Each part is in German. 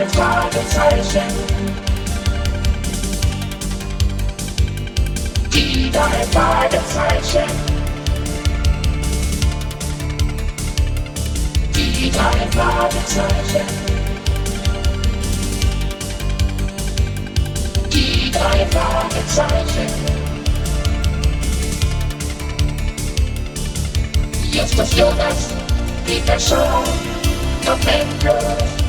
drei Fragezeichen. Die drei Fragezeichen. Die drei Fragezeichen. Die drei Fragezeichen. Justus Jonas, Peter Shaw, Tom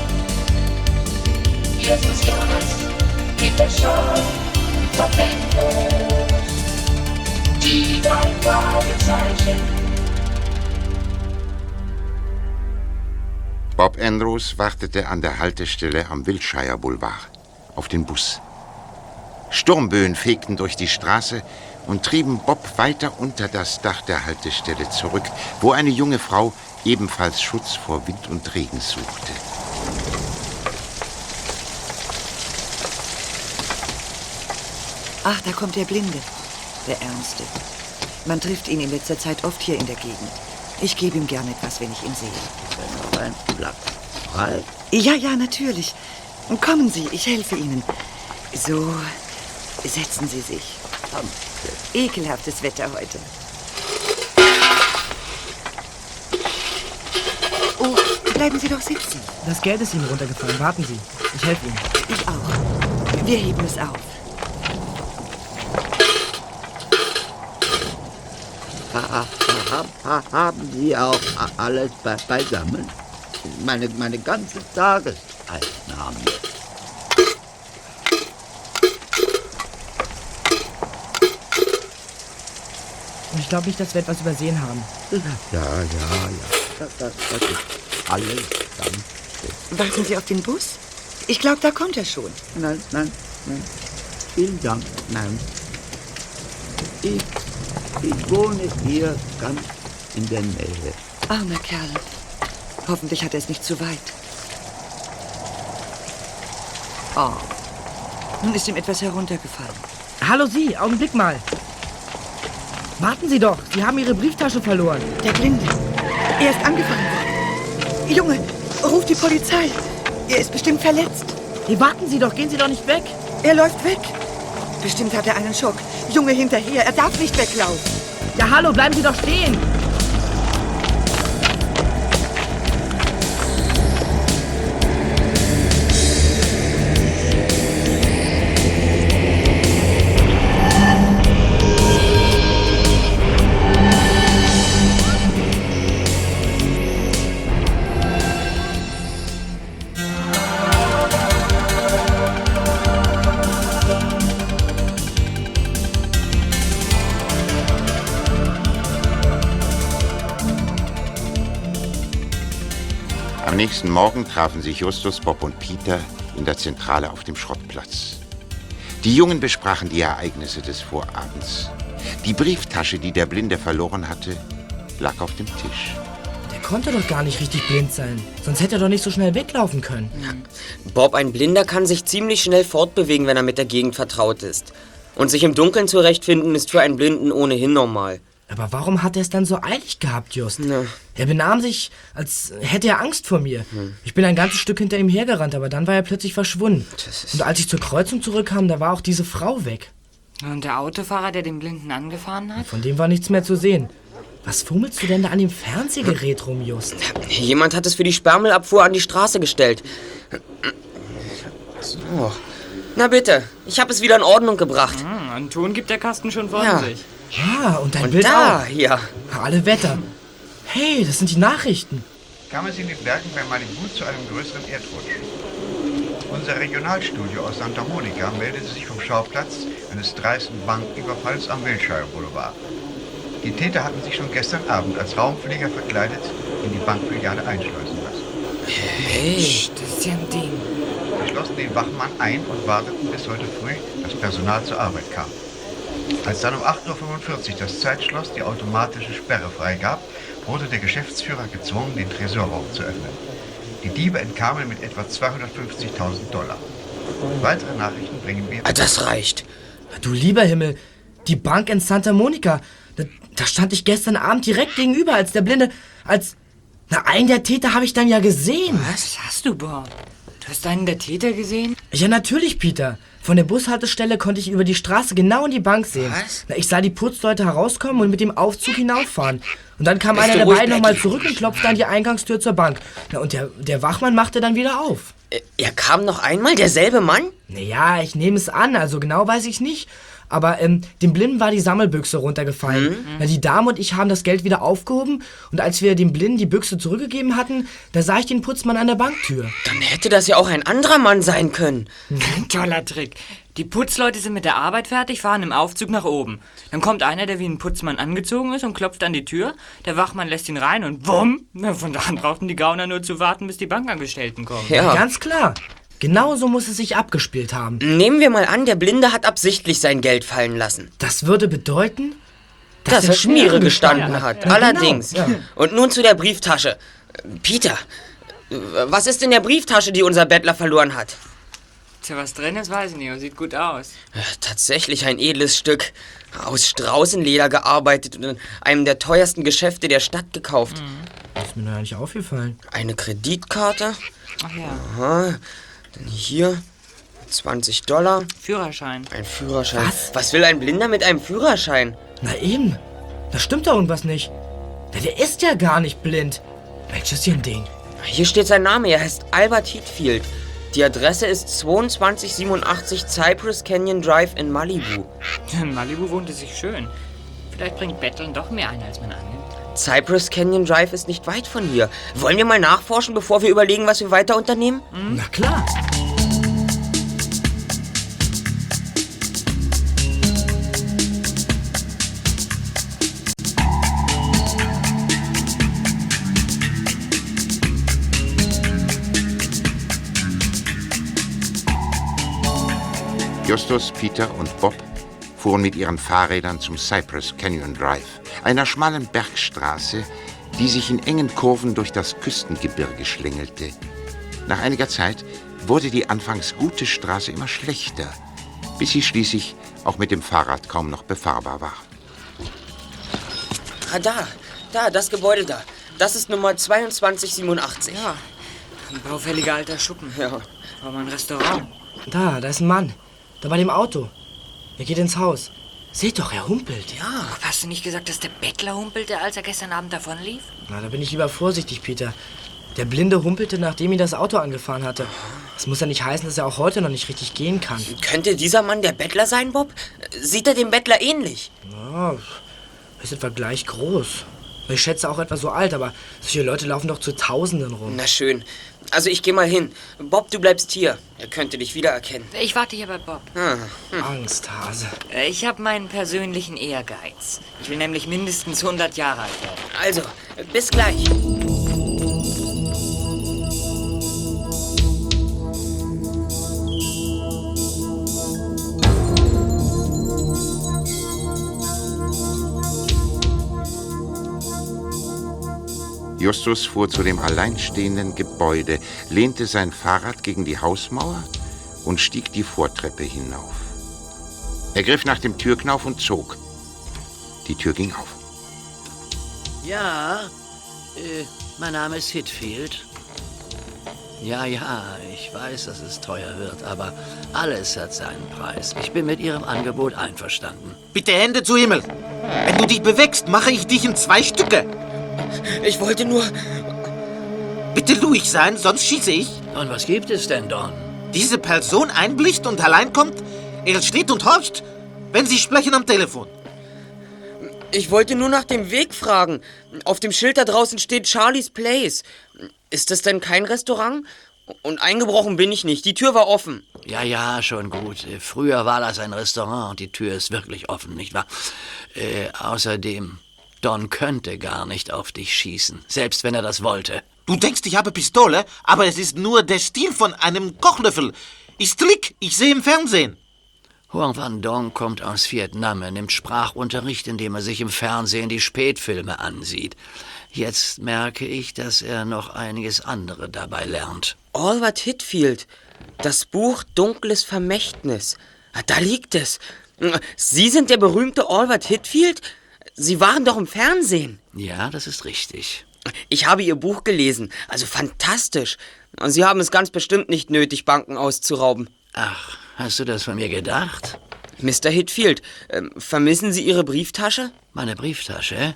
Bob Andrews wartete an der Haltestelle am Wiltshire Boulevard auf den Bus. Sturmböen fegten durch die Straße und trieben Bob weiter unter das Dach der Haltestelle zurück, wo eine junge Frau ebenfalls Schutz vor Wind und Regen suchte. Ach, da kommt der Blinde, der Ernste. Man trifft ihn in letzter Zeit oft hier in der Gegend. Ich gebe ihm gern etwas, wenn ich ihn sehe. Noch ein Blatt frei. Ja, ja, natürlich. Kommen Sie, ich helfe Ihnen. So, setzen Sie sich. Ekelhaftes Wetter heute. Oh, bleiben Sie doch sitzen. Das Geld ist Ihnen runtergefallen. Warten Sie. Ich helfe Ihnen. Ich auch. Wir heben es auf. Haben Sie auch alles be beisammen? Meine, meine ganze Tageseinnahme. Und ich glaube nicht, dass wir etwas übersehen haben. Ja, ja, ja. Das, das, das ist alles ganz Warten Sie auf den Bus? Ich glaube, da kommt er schon. Nein, nein, nein. Vielen Dank, nein. Ich, ich wohne hier ganz in der Nähe. Armer Kerl. Hoffentlich hat er es nicht zu weit. Oh. Nun ist ihm etwas heruntergefallen. Hallo Sie, Augenblick mal. Warten Sie doch, Sie haben Ihre Brieftasche verloren. Der Blinde. Er ist angefangen worden. Junge, ruf die Polizei. Er ist bestimmt verletzt. Hey, warten Sie doch, gehen Sie doch nicht weg. Er läuft weg. Bestimmt hat er einen Schock. Junge, hinterher. Er darf nicht weglaufen. Ja, hallo, bleiben Sie doch stehen. Nächsten Morgen trafen sich Justus, Bob und Peter in der Zentrale auf dem Schrottplatz. Die Jungen besprachen die Ereignisse des Vorabends. Die Brieftasche, die der Blinde verloren hatte, lag auf dem Tisch. Der konnte doch gar nicht richtig blind sein. Sonst hätte er doch nicht so schnell weglaufen können. Bob, ein Blinder kann sich ziemlich schnell fortbewegen, wenn er mit der Gegend vertraut ist. Und sich im Dunkeln zurechtfinden ist für einen Blinden ohnehin normal. Aber warum hat er es dann so eilig gehabt, Just? Na. Er benahm sich, als hätte er Angst vor mir. Ich bin ein ganzes Stück hinter ihm hergerannt, aber dann war er plötzlich verschwunden. Und als ich zur Kreuzung zurückkam, da war auch diese Frau weg. Und der Autofahrer, der den Blinden angefahren hat? Von dem war nichts mehr zu sehen. Was fummelst du denn da an dem Fernsehgerät rum, Just? Jemand hat es für die Sperrmüllabfuhr an die Straße gestellt. So. Na bitte, ich habe es wieder in Ordnung gebracht. Hm, einen Ton gibt der Kasten schon von Ja. sich. Ja, und dein Und Bild da, auch. hier. Alle Wetter. Hey, das sind die Nachrichten. kam es in den Bergen bei Malibu zu einem größeren Erdrutsch. Unser Regionalstudio aus Santa Monica meldete sich vom Schauplatz eines dreisten Banküberfalls am Wilshire Boulevard. Die Täter hatten sich schon gestern Abend als Raumflieger verkleidet in die Bankfiliale einschleusen lassen. Hey. Das ist ja ein Ding. Sie schlossen den Wachmann ein und warteten bis heute früh, dass Personal zur Arbeit kam. Als dann um 8.45 Uhr das Zeitschloss die automatische Sperre freigab, wurde der Geschäftsführer gezwungen, den Tresorraum zu öffnen. Die Diebe entkamen mit etwa 250.000 Dollar. Weitere Nachrichten bringen wir. Ah, Das reicht. Du lieber Himmel, die Bank in Santa Monica. Da, da stand ich gestern Abend direkt gegenüber, als der Blinde. Als. Na, einen der Täter habe ich dann ja gesehen. Was hast du, Bob? Du hast einen der Täter gesehen? Ja, natürlich, Peter. Von der Bushaltestelle konnte ich über die Straße genau in die Bank sehen. Was? Na, ich sah die Putzleute herauskommen und mit dem Aufzug hinauffahren. Und dann kam Bist einer der beiden nochmal zurück und klopfte an die Eingangstür zur Bank. Na, und der, der Wachmann machte dann wieder auf. Äh, Er kam noch einmal, derselbe Mann? Naja, ich nehme es an, also genau weiß ich nicht. Aber ähm, dem Blinden war die Sammelbüchse runtergefallen. Na, die Dame und ich haben das Geld wieder aufgehoben und als wir dem Blinden die Büchse zurückgegeben hatten, da sah ich den Putzmann an der Banktür. Dann hätte das ja auch ein anderer Mann sein können. Ein toller Trick. Die Putzleute sind mit der Arbeit fertig, fahren im Aufzug nach oben. Dann kommt einer, der wie ein Putzmann angezogen ist und klopft an die Tür. Der Wachmann lässt ihn rein und wumm! Von da an brauchten die Gauner nur zu warten, bis die Bankangestellten kommen. Ja. Ganz klar. Genauso muss es sich abgespielt haben. Nehmen wir mal an, der Blinde hat absichtlich sein Geld fallen lassen. Das würde bedeuten, Dass er Schmiere gestanden hat. Ja, Allerdings. genau, ja. Und nun zu der Brieftasche. Peter, was ist in der Brieftasche, die unser Bettler verloren hat? Tja, was drin ist, weiß ich nicht, aber sieht gut aus. Ja, Tatsächlich ein edles Stück. Aus Straußenleder gearbeitet und in einem der teuersten Geschäfte der Stadt gekauft. Das ist mir noch nicht aufgefallen. Eine Kreditkarte. Ach ja, Aha. Dann hier 20 Dollar. Führerschein. Ein Führerschein. Was? Was will ein Blinder mit einem Führerschein? Na eben. Da stimmt doch irgendwas nicht. Der ist ja gar nicht blind. Mensch, ist hier ein Ding. Hier steht sein Name. Er heißt Albert Heatfield. Die Adresse ist 2287 Cypress Canyon Drive in Malibu. In Malibu wohnt es sich schön. Vielleicht bringt Betteln doch mehr ein, als man annimmt. Cypress Canyon Drive ist nicht weit von hier. Wollen wir mal nachforschen, bevor wir überlegen, was wir weiter unternehmen? Na klar. Justus, Peter und Bob fuhren mit ihren Fahrrädern zum Cypress Canyon Drive, einer schmalen Bergstraße, die sich in engen Kurven durch das Küstengebirge schlängelte. Nach einiger Zeit wurde die anfangs gute Straße immer schlechter, bis sie schließlich auch mit dem Fahrrad kaum noch befahrbar war. Ah, da. Da, das Gebäude da. Das ist Nummer 2287. Ja, ein baufälliger alter Schuppen. Ja. Aber ein Restaurant. Da, da ist ein Mann. Da bei dem Auto. Er geht ins Haus. Seht doch, er humpelt. Ja. Hast du nicht gesagt, dass der Bettler humpelte, als er gestern Abend davonlief? Na, da bin ich lieber vorsichtig, Peter. Der Blinde humpelte, nachdem ihn das Auto angefahren hatte. Das muss ja nicht heißen, dass er auch heute noch nicht richtig gehen kann. Könnte dieser Mann der Bettler sein, Bob? Sieht er dem Bettler ähnlich? Ja, er ist etwa gleich groß. Ich schätze auch etwa so alt, aber solche Leute laufen doch zu Tausenden rum. Na schön. Also ich gehe mal hin. Bob, du bleibst hier. Er könnte dich wiedererkennen. Ich warte hier bei Bob. Ah, Angsthase. Ich habe meinen persönlichen Ehrgeiz. Ich will nämlich mindestens 100 Jahre alt werden. Also, bis gleich. Justus fuhr zu dem alleinstehenden Gebäude, lehnte sein Fahrrad gegen die Hausmauer und stieg die Vortreppe hinauf. Er griff nach dem Türknauf und zog. Die Tür ging auf. Ja, äh, mein Name ist Hitfield. Ja, ja, ich weiß, dass es teuer wird, aber alles hat seinen Preis. Ich bin mit Ihrem Angebot einverstanden. Bitte Hände zu Himmel. Wenn du dich bewegst, mache ich dich in zwei Stücke. Ich wollte nur... Bitte ruhig sein, sonst schieße ich. Und was gibt es denn, Don? Diese Person einblicht und allein kommt, er steht und horcht, wenn Sie sprechen am Telefon. Ich wollte nur nach dem Weg fragen. Auf dem Schild da draußen steht Charlie's Place. Ist das denn kein Restaurant? Und eingebrochen bin ich nicht. Die Tür war offen. Ja, ja, schon gut. Früher war das ein Restaurant und die Tür ist wirklich offen, nicht wahr? Äh, außerdem, Don könnte gar nicht auf dich schießen, selbst wenn er das wollte. Du denkst, ich habe Pistole, aber es ist nur der Stiel von einem Kochlöffel. Ist Trick, ich sehe im Fernsehen. Huang Van Dong kommt aus Vietnam. Er nimmt Sprachunterricht, indem er sich im Fernsehen die Spätfilme ansieht. Jetzt merke ich, dass er noch einiges andere dabei lernt. Albert Hitfield. Das Buch Dunkles Vermächtnis. Ah, Da liegt es. Sie sind der berühmte Albert Hitfield? Sie waren doch im Fernsehen. Ja, das ist richtig. Ich habe Ihr Buch gelesen. Also fantastisch. Sie haben es ganz bestimmt nicht nötig, Banken auszurauben. Ach, hast du das von mir gedacht? Mr. Hitfield, ähm, vermissen Sie Ihre Brieftasche? Meine Brieftasche?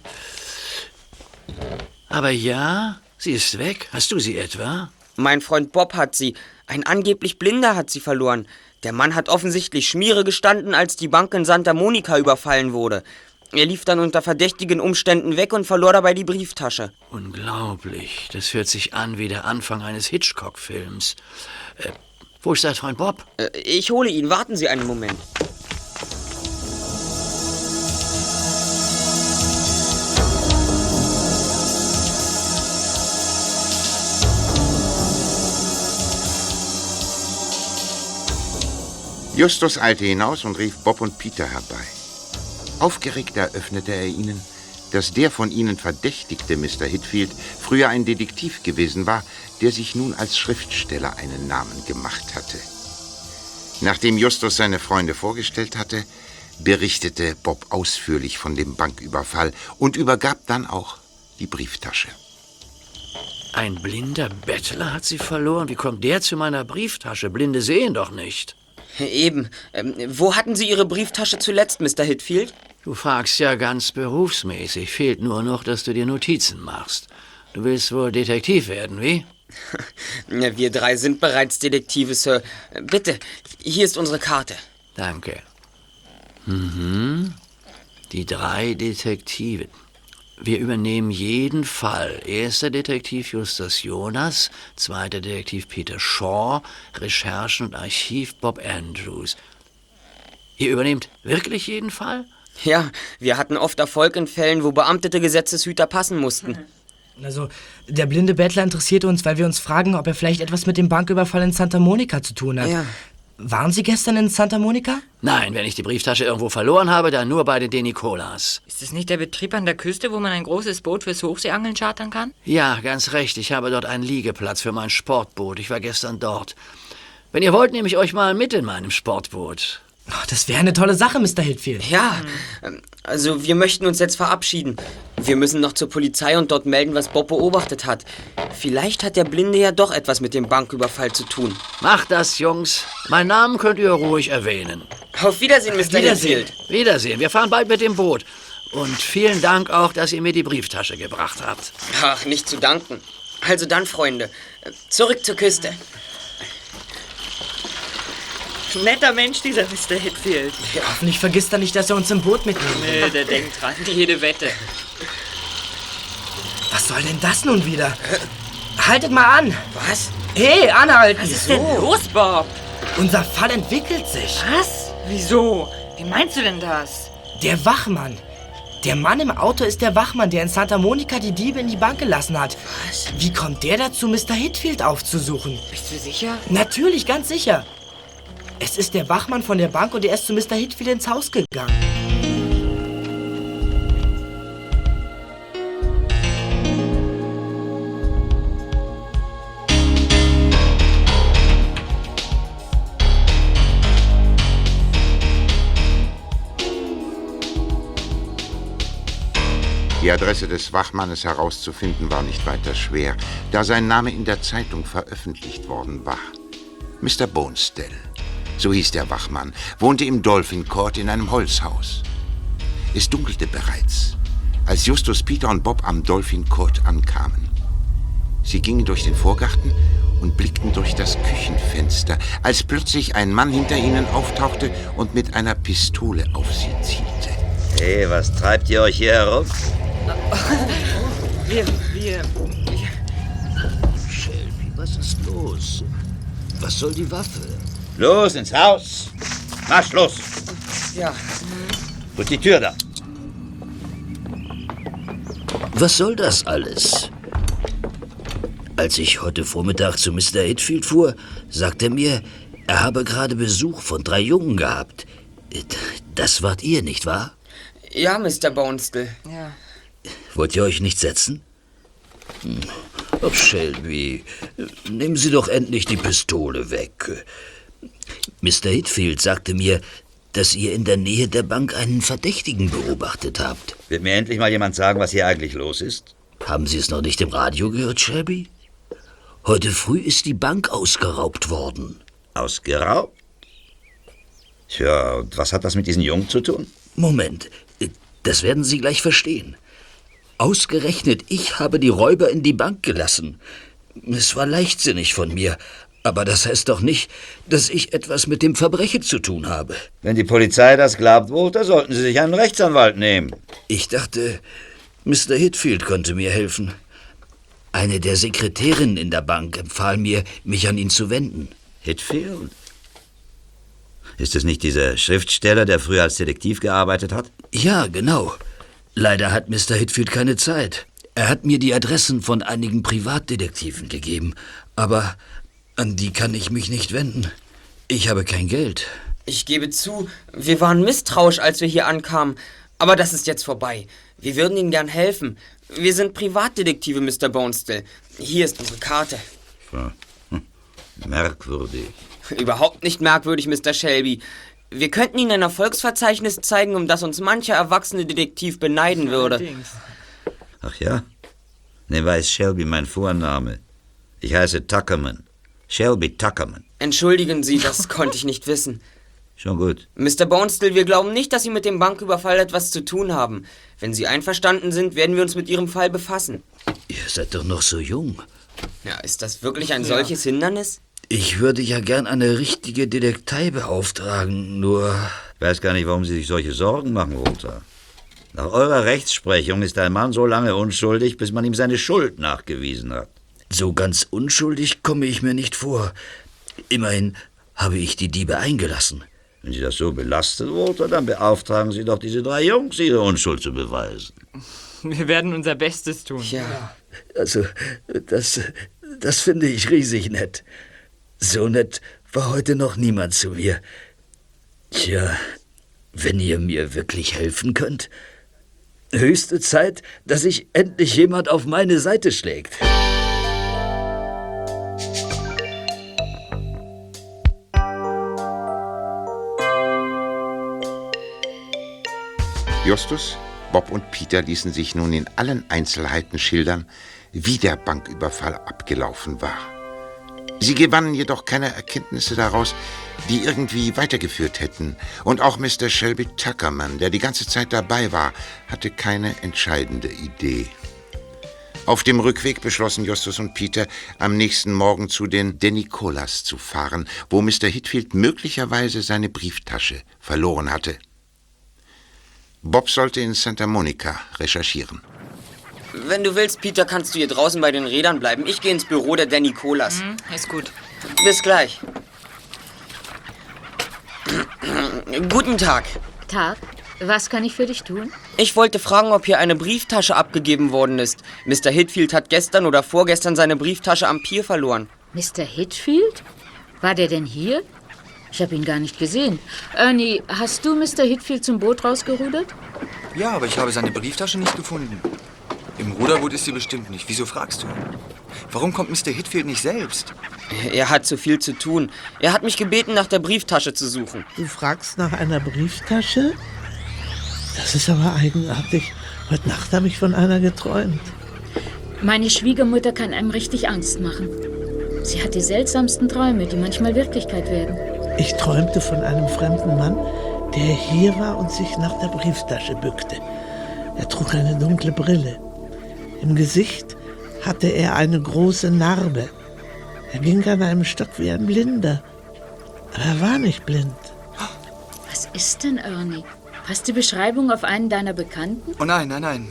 Aber ja, sie ist weg. Hast du sie etwa? Mein Freund Bob hat sie. Ein angeblich Blinder hat sie verloren. Der Mann hat offensichtlich Schmiere gestanden, als die Bank in Santa Monica überfallen wurde. Er lief dann unter verdächtigen Umständen weg und verlor dabei die Brieftasche. Unglaublich. Das hört sich an wie der Anfang eines Hitchcock-Films. Äh, wo ist dein Freund Bob? Äh, ich hole ihn. Warten Sie einen Moment. Justus eilte hinaus und rief Bob und Peter herbei. Aufgeregt eröffnete er ihnen, dass der von ihnen verdächtigte Mr. Hitfield früher ein Detektiv gewesen war, der sich nun als Schriftsteller einen Namen gemacht hatte. Nachdem Justus seine Freunde vorgestellt hatte, berichtete Bob ausführlich von dem Banküberfall und übergab dann auch die Brieftasche. Ein blinder Bettler hat sie verloren. Wie kommt der zu meiner Brieftasche? Blinde sehen doch nicht. Eben. Ähm, wo hatten Sie Ihre Brieftasche zuletzt, Mr. Hitfield? Du fragst ja ganz berufsmäßig. Fehlt nur noch, dass du dir Notizen machst. Du willst wohl Detektiv werden, wie? Wir drei sind bereits Detektive, Sir. Bitte, hier ist unsere Karte. Danke. Mhm. Die drei Detektive. Wir übernehmen jeden Fall. Erster Detektiv Justus Jonas, zweiter Detektiv Peter Shaw, Recherchen und Archiv Bob Andrews. Ihr übernehmt wirklich jeden Fall? Ja, wir hatten oft Erfolg in Fällen, wo beamtete Gesetzeshüter passen mussten. Also, der blinde Bettler interessiert uns, weil wir uns fragen, ob er vielleicht etwas mit dem Banküberfall in Santa Monica zu tun hat. Ja. Waren Sie gestern in Santa Monica? Nein, wenn ich die Brieftasche irgendwo verloren habe, dann nur bei den De Nicolas. Ist das nicht der Betrieb an der Küste, wo man ein großes Boot fürs Hochseeangeln chartern kann? Ja, ganz recht. Ich habe dort einen Liegeplatz für mein Sportboot. Ich war gestern dort. Wenn ihr wollt, nehme ich euch mal mit in meinem Sportboot. Ach, das wäre eine tolle Sache, Mr. Hitfield. Ja, ähm, also wir möchten uns jetzt verabschieden. Wir müssen noch zur Polizei und dort melden, was Bob beobachtet hat. Vielleicht hat der Blinde ja doch etwas mit dem Banküberfall zu tun. Macht das, Jungs. Meinen Namen könnt ihr ruhig erwähnen. Auf Wiedersehen, Mr. Wiedersehen. Hitfield. Wiedersehen. Wir fahren bald mit dem Boot. Und vielen Dank auch, dass ihr mir die Brieftasche gebracht habt. Ach, nicht zu danken. Also dann, Freunde, zurück zur Küste. Netter Mensch, dieser Mr. Hitfield. Hoffentlich vergisst er nicht, dass er uns im Boot mitnimmt. Nee, der denkt dran, jede Wette. Was soll denn das nun wieder? Haltet mal an! Was? Hey, anhalten! Was ist denn los, Bob? Unser Fall entwickelt sich. Was? Wieso? Wie meinst du denn das? Der Wachmann. Der Mann im Auto ist der Wachmann, der in Santa Monica die Diebe in die Bank gelassen hat. Was? Wie kommt der dazu, Mr. Hitfield aufzusuchen? Bist du sicher? Natürlich, ganz sicher. Es ist der Wachmann von der Bank und er ist zu Mr. Hitfield ins Haus gegangen. Die Adresse des Wachmannes herauszufinden war nicht weiter schwer, da sein Name in der Zeitung veröffentlicht worden war. Mr. Bonestell, so hieß der Wachmann, wohnte im Dolphin Court in einem Holzhaus. Es dunkelte bereits, als Justus, Peter und Bob am Dolphin Court ankamen. Sie gingen durch den Vorgarten und blickten durch das Küchenfenster, als plötzlich ein Mann hinter ihnen auftauchte und mit einer Pistole auf sie zielte. Hey, was treibt ihr euch hier herum? Wir, wir... Shelby, was ist los? Was soll die Waffe? Los ins Haus! Marsch los! Ja. Und die Tür da! Was soll das alles? Als ich heute Vormittag zu Mr. Hitfield fuhr, sagte er mir, er habe gerade Besuch von drei Jungen gehabt. Das wart ihr, nicht wahr? Ja, Mr. Bonestell. Ja. Wollt ihr euch nicht setzen? Hm. Oh, Shelby, nehmen Sie doch endlich die Pistole weg. Mr. Hitfield sagte mir, dass ihr in der Nähe der Bank einen Verdächtigen beobachtet habt. Wird mir endlich mal jemand sagen, was hier eigentlich los ist? Haben Sie es noch nicht im Radio gehört, Shelby? Heute früh ist die Bank ausgeraubt worden. Ausgeraubt? Tja, und was hat das mit diesen Jungen zu tun? Moment, das werden Sie gleich verstehen. Ausgerechnet ich habe die Räuber in die Bank gelassen. Es war leichtsinnig von mir, aber das heißt doch nicht, dass ich etwas mit dem Verbrechen zu tun habe. Wenn die Polizei das glaubt, Walter, sollten Sie sich einen Rechtsanwalt nehmen. Ich dachte, Mr. Hitfield konnte mir helfen. Eine der Sekretärinnen in der Bank empfahl mir, mich an ihn zu wenden. Hitfield? Ist es nicht dieser Schriftsteller, der früher als Detektiv gearbeitet hat? Ja, genau. Leider hat Mr. Hitfield keine Zeit. Er hat mir die Adressen von einigen Privatdetektiven gegeben, aber an die kann ich mich nicht wenden. Ich habe kein Geld. Ich gebe zu, wir waren misstrauisch, als wir hier ankamen. Aber das ist jetzt vorbei. Wir würden Ihnen gern helfen. Wir sind Privatdetektive, Mr. Bonestill. Hier ist unsere Karte. Hm. Merkwürdig. Überhaupt nicht merkwürdig, Mr. Shelby. Wir könnten Ihnen ein Erfolgsverzeichnis zeigen, um das uns mancher erwachsene Detektiv beneiden würde. Ach ja? Ne, weiß Shelby mein Vorname. Ich heiße Tuckerman. Shelby Tuckerman. Entschuldigen Sie, das konnte ich nicht wissen. Schon gut. Mr. Bonestill, wir glauben nicht, dass Sie mit dem Banküberfall etwas zu tun haben. Wenn Sie einverstanden sind, werden wir uns mit Ihrem Fall befassen. Ihr seid doch noch so jung. Ja, ist das wirklich ein solches Hindernis? Ich würde ja gern eine richtige Detektei beauftragen, nur... Ich weiß gar nicht, warum Sie sich solche Sorgen machen, Walter. Nach eurer Rechtsprechung ist ein Mann so lange unschuldig, bis man ihm seine Schuld nachgewiesen hat. So ganz unschuldig komme ich mir nicht vor. Immerhin habe ich die Diebe eingelassen. Wenn Sie das so belastet, Walter, dann beauftragen Sie doch diese drei Jungs, ihre Unschuld zu beweisen. Wir werden unser Bestes tun. Ja. Also, das, das finde ich riesig nett. So nett war heute noch niemand zu mir. Tja, wenn ihr mir wirklich helfen könnt. Höchste Zeit, dass sich endlich jemand auf meine Seite schlägt. Justus, Bob und Peter ließen sich nun in allen Einzelheiten schildern, wie der Banküberfall abgelaufen war. Sie gewannen jedoch keine Erkenntnisse daraus, die irgendwie weitergeführt hätten. Und auch Mr. Shelby Tuckerman, der die ganze Zeit dabei war, hatte keine entscheidende Idee. Auf dem Rückweg beschlossen Justus und Peter, am nächsten Morgen zu den Denicolas zu fahren, wo Mr. Hitfield möglicherweise seine Brieftasche verloren hatte. Bob sollte in Santa Monica recherchieren. Wenn du willst, Peter, kannst du hier draußen bei den Rädern bleiben. Ich gehe ins Büro der Danny Colas. Hm, ist gut. Bis gleich. Guten Tag. Tag, was kann ich für dich tun? Ich wollte fragen, ob hier eine Brieftasche abgegeben worden ist. Mr. Hitfield hat gestern oder vorgestern seine Brieftasche am Pier verloren. Mr. Hitfield? War der denn hier? Ich habe ihn gar nicht gesehen. Ernie, hast du Mr. Hitfield zum Boot rausgerudert? Ja, aber ich habe seine Brieftasche nicht gefunden. Im Ruderboot ist sie bestimmt nicht. Wieso fragst du? Warum kommt Mr. Hitfield nicht selbst? Er hat zu viel zu tun. Er hat mich gebeten, nach der Brieftasche zu suchen. Du fragst nach einer Brieftasche? Das ist aber eigenartig. Heute Nacht habe ich von einer geträumt. Meine Schwiegermutter kann einem richtig Angst machen. Sie hat die seltsamsten Träume, die manchmal Wirklichkeit werden. Ich träumte von einem fremden Mann, der hier war und sich nach der Brieftasche bückte. Er trug eine dunkle Brille. Im Gesicht hatte er eine große Narbe. Er ging an einem Stock wie ein Blinder. Aber er war nicht blind. Was ist denn, Ernie? Passt die Beschreibung auf einen deiner Bekannten? Oh nein, nein, nein.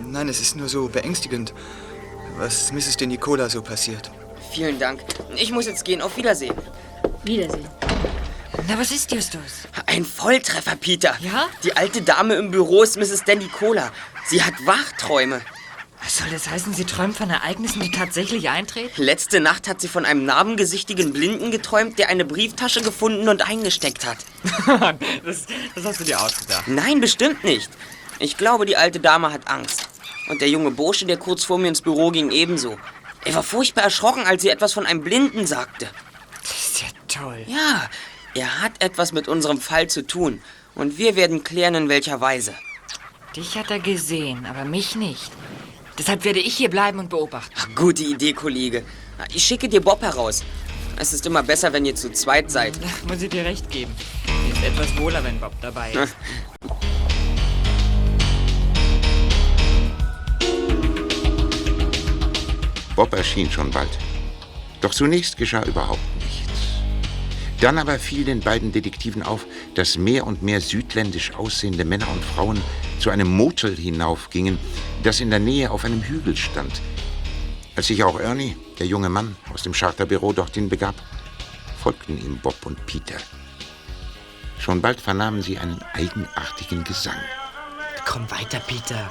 Nein, es ist nur so beängstigend, was Mrs. De Nicola so passiert. Vielen Dank. Ich muss jetzt gehen. Auf Wiedersehen. Wiedersehen. Na, was ist, Justus? Ein Volltreffer, Peter. Ja? Die alte Dame im Büro ist Mrs. Danny Cola. Sie hat Wachträume. Was soll das heißen? Sie träumt von Ereignissen, die tatsächlich eintreten? Letzte Nacht hat sie von einem narbengesichtigen Blinden geträumt, der eine Brieftasche gefunden und eingesteckt hat. das, das hast du dir ausgedacht. Nein, bestimmt nicht. Ich glaube, die alte Dame hat Angst. Und der junge Bursche, der kurz vor mir ins Büro ging, ebenso. Er war furchtbar erschrocken, als sie etwas von einem Blinden sagte. Das ist ja toll. Ja, er hat etwas mit unserem Fall zu tun. Und wir werden klären, in welcher Weise. Dich hat er gesehen, aber mich nicht. Deshalb werde ich hier bleiben und beobachten. Ach, gute Idee, Kollege. Ich schicke dir Bob heraus. Es ist immer besser, wenn ihr zu zweit seid. Muss ich dir recht geben. Ist etwas wohler, wenn Bob dabei ist. Bob erschien schon bald. Doch zunächst geschah überhaupt nichts. Dann aber fiel den beiden Detektiven auf, dass mehr und mehr südländisch aussehende Männer und Frauen zu einem Motel hinaufgingen, das in der Nähe auf einem Hügel stand. Als sich auch Ernie, der junge Mann aus dem Charterbüro, dorthin begab, folgten ihm Bob und Peter. Schon bald vernahmen sie einen eigenartigen Gesang. Komm weiter, Peter.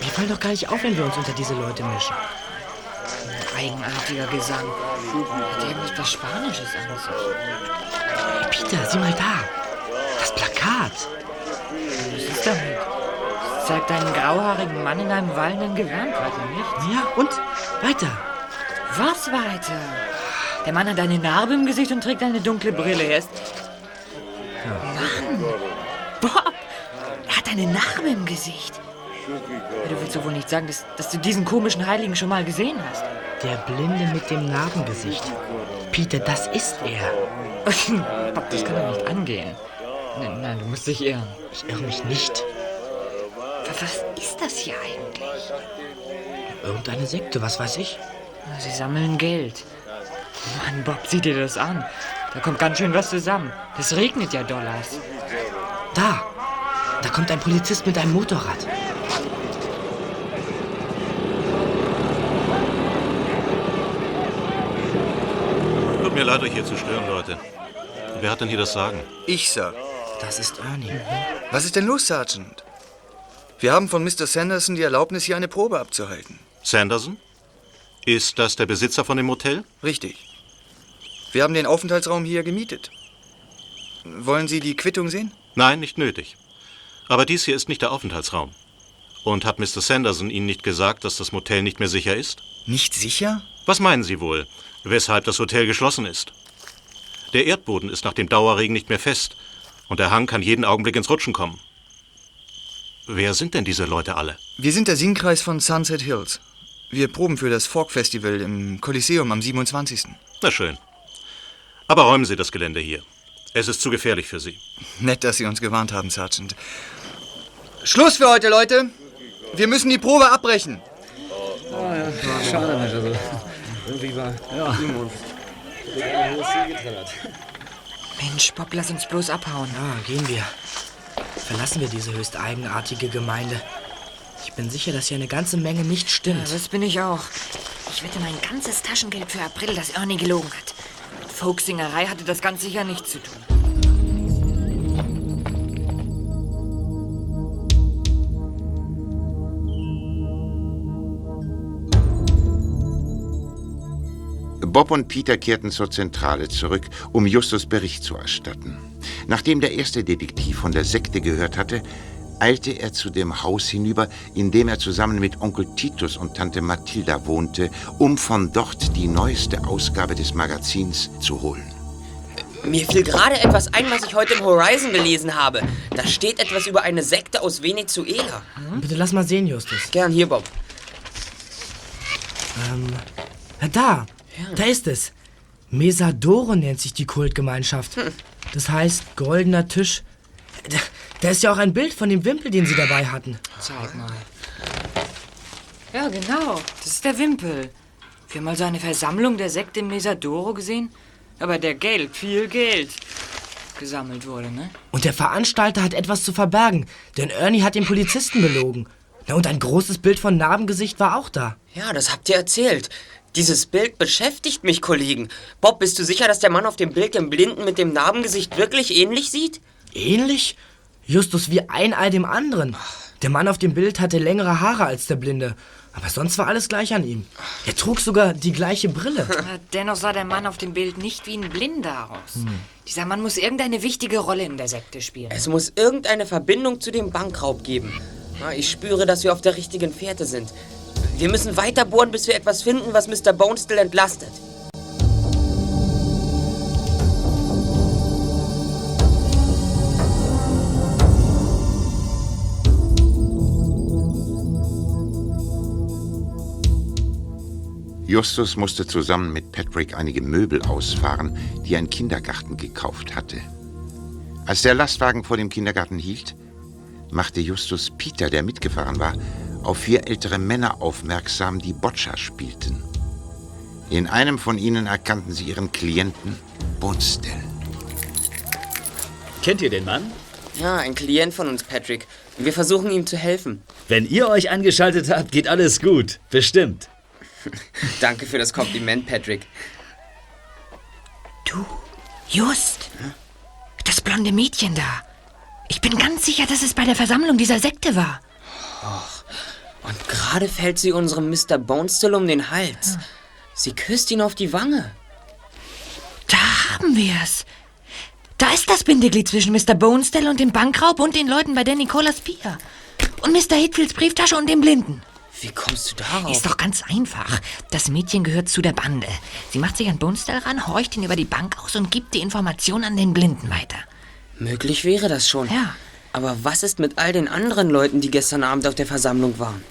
Wir fallen doch gar nicht auf, wenn wir uns unter diese Leute mischen. Eigenartiger Gesang. Hat irgendetwas Spanisches an sich. Peter, sieh mal da. Das Plakat. Was ist damit? Zeigt einen grauhaarigen Mann in einem wallenden Gewand, weiter nicht? Ja, und? Weiter. Was weiter? Der Mann hat eine Narbe im Gesicht und trägt eine dunkle Brille. Er ist... Mann! Bob! Er hat eine Narbe im Gesicht. Du willst doch wohl nicht sagen, dass, dass du diesen komischen Heiligen schon mal gesehen hast? Der Blinde mit dem Narbengesicht. Peter, das ist er. Bob, das kann doch nicht angehen. Nein, nein, du musst dich irren. Ich irre mich nicht. Was ist das hier eigentlich? Irgendeine Sekte, was weiß ich. Sie sammeln Geld. Mann, Bob, sieh dir das an. Da kommt ganz schön was zusammen. Es regnet ja Dollars. Da. Da kommt ein Polizist mit einem Motorrad. Mir leid, euch hier zu stören, Leute. Wer hat denn hier das Sagen? Ich, Sir. Das ist Ernie. Was ist denn los, Sergeant? Wir haben von Mr. Sanderson die Erlaubnis, hier eine Probe abzuhalten. Sanderson? Ist das der Besitzer von dem Motel? Richtig. Wir haben den Aufenthaltsraum hier gemietet. Wollen Sie die Quittung sehen? Nein, nicht nötig. Aber dies hier ist nicht der Aufenthaltsraum. Und hat Mr. Sanderson Ihnen nicht gesagt, dass das Motel nicht mehr sicher ist? Nicht sicher? Was meinen Sie wohl, weshalb das Hotel geschlossen ist? Der Erdboden ist nach dem Dauerregen nicht mehr fest und der Hang kann jeden Augenblick ins Rutschen kommen. Wer sind denn diese Leute alle? Wir sind der Singkreis von Sunset Hills. Wir proben für das Folk Festival im Kolosseum am 27. Na schön. Aber räumen Sie das Gelände hier. Es ist zu gefährlich für Sie. Nett, dass Sie uns gewarnt haben, Sergeant. Schluss für heute, Leute. Wir müssen die Probe abbrechen. Ah, ja. Schade, Mensch. Irgendwie war ja. Mensch, Bob, lass uns bloß abhauen. Ja, gehen wir. Verlassen wir diese höchst eigenartige Gemeinde. Ich bin sicher, dass hier eine ganze Menge nicht stimmt. Ja, das bin ich auch. Ich wette mein ganzes Taschengeld für April, dass Ernie gelogen hat. Mit Folksingerei hatte das ganz sicher nichts zu tun. Bob und Peter kehrten zur Zentrale zurück, um Justus Bericht zu erstatten. Nachdem der erste Detektiv von der Sekte gehört hatte, eilte er zu dem Haus hinüber, in dem er zusammen mit Onkel Titus und Tante Mathilda wohnte, um von dort die neueste Ausgabe des Magazins zu holen. Mir fiel gerade etwas ein, was ich heute im Horizon gelesen habe. Da steht etwas über eine Sekte aus Venezuela. Bitte lass mal sehen, Justus. Gern hier, Bob. Ähm, da, da ist es. Mesadoro nennt sich die Kultgemeinschaft. Das heißt goldener Tisch. Da, da ist ja auch ein Bild von dem Wimpel, den sie dabei hatten. Zeig mal. Ja, genau. Das ist der Wimpel. Wir haben mal so eine Versammlung der Sekte in Mesadoro gesehen. Aber der Geld, viel Geld, gesammelt wurde, ne? Und der Veranstalter hat etwas zu verbergen, denn Ernie hat den Polizisten belogen. Na, und ein großes Bild von Narbengesicht war auch da. Ja, das habt ihr erzählt. Dieses Bild beschäftigt mich, Kollegen. Bob, bist du sicher, dass der Mann auf dem Bild dem Blinden mit dem Narbengesicht wirklich ähnlich sieht? Ähnlich? Justus wie ein Ei dem anderen. Der Mann auf dem Bild hatte längere Haare als der Blinde. Aber sonst war alles gleich an ihm. Er trug sogar die gleiche Brille. Dennoch sah der Mann auf dem Bild nicht wie ein Blinder aus. Hm. Dieser Mann muss irgendeine wichtige Rolle in der Sekte spielen. Es muss irgendeine Verbindung zu dem Bankraub geben. Ich spüre, dass wir auf der richtigen Fährte sind. Wir müssen weiter bohren, bis wir etwas finden, was Mr. Bonestill entlastet. Justus musste zusammen mit Patrick einige Möbel ausfahren, die ein Kindergarten gekauft hatte. Als der Lastwagen vor dem Kindergarten hielt, machte Justus Peter, der mitgefahren war, auf vier ältere Männer aufmerksam, die Boccia spielten. In einem von ihnen erkannten sie ihren Klienten Bonestell. Kennt ihr den Mann? Ja, ein Klient von uns, Patrick. Wir versuchen ihm zu helfen. Wenn ihr euch angeschaltet habt, geht alles gut. Bestimmt. Danke für das Kompliment, Patrick. Just, das blonde Mädchen da. Ich bin ganz sicher, dass es bei der Versammlung dieser Sekte war. Und gerade fällt sie unserem Mr. Bonestill um den Hals. Sie küsst ihn auf die Wange. Da haben wir's. Da ist das Bindeglied zwischen Mr. Bonestell und dem Bankraub und den Leuten bei der Nicolas Pier. Und Mr. Hitfields Brieftasche und dem Blinden. Wie kommst du darauf? Ist doch ganz einfach. Das Mädchen gehört zu der Bande. Sie macht sich an Bonestell ran, horcht ihn über die Bank aus und gibt die Information an den Blinden weiter. Möglich wäre das schon. Ja. Aber was ist mit all den anderen Leuten, die gestern Abend auf der Versammlung waren?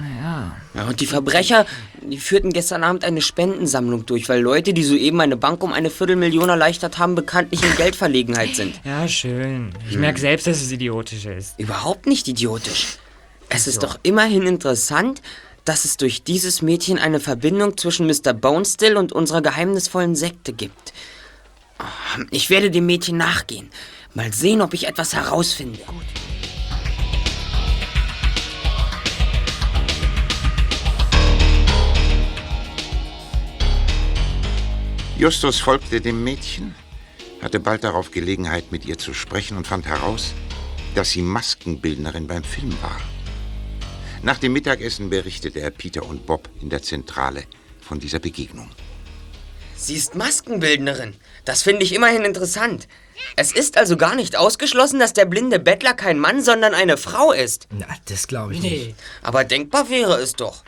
Ja. Ja, und die Verbrecher, die führten gestern Abend eine Spendensammlung durch, weil Leute, die soeben eine Bank um eine Viertelmillion erleichtert haben, bekanntlich in Geldverlegenheit sind. Ja, schön. Ich Hm. merke selbst, dass es idiotisch ist. Überhaupt nicht idiotisch. Es ist doch immerhin interessant, dass es durch dieses Mädchen eine Verbindung zwischen Mr. Bonestill und unserer geheimnisvollen Sekte gibt. Ich werde dem Mädchen nachgehen. Mal sehen, ob ich etwas herausfinde. Justus folgte dem Mädchen, hatte bald darauf Gelegenheit, mit ihr zu sprechen und fand heraus, dass sie Maskenbildnerin beim Film war. Nach dem Mittagessen berichtete er Peter und Bob in der Zentrale von dieser Begegnung. Sie ist Maskenbildnerin. Das finde ich immerhin interessant. Es ist also gar nicht ausgeschlossen, dass der blinde Bettler kein Mann, sondern eine Frau ist. Na, das glaube ich nicht. Aber denkbar wäre es doch.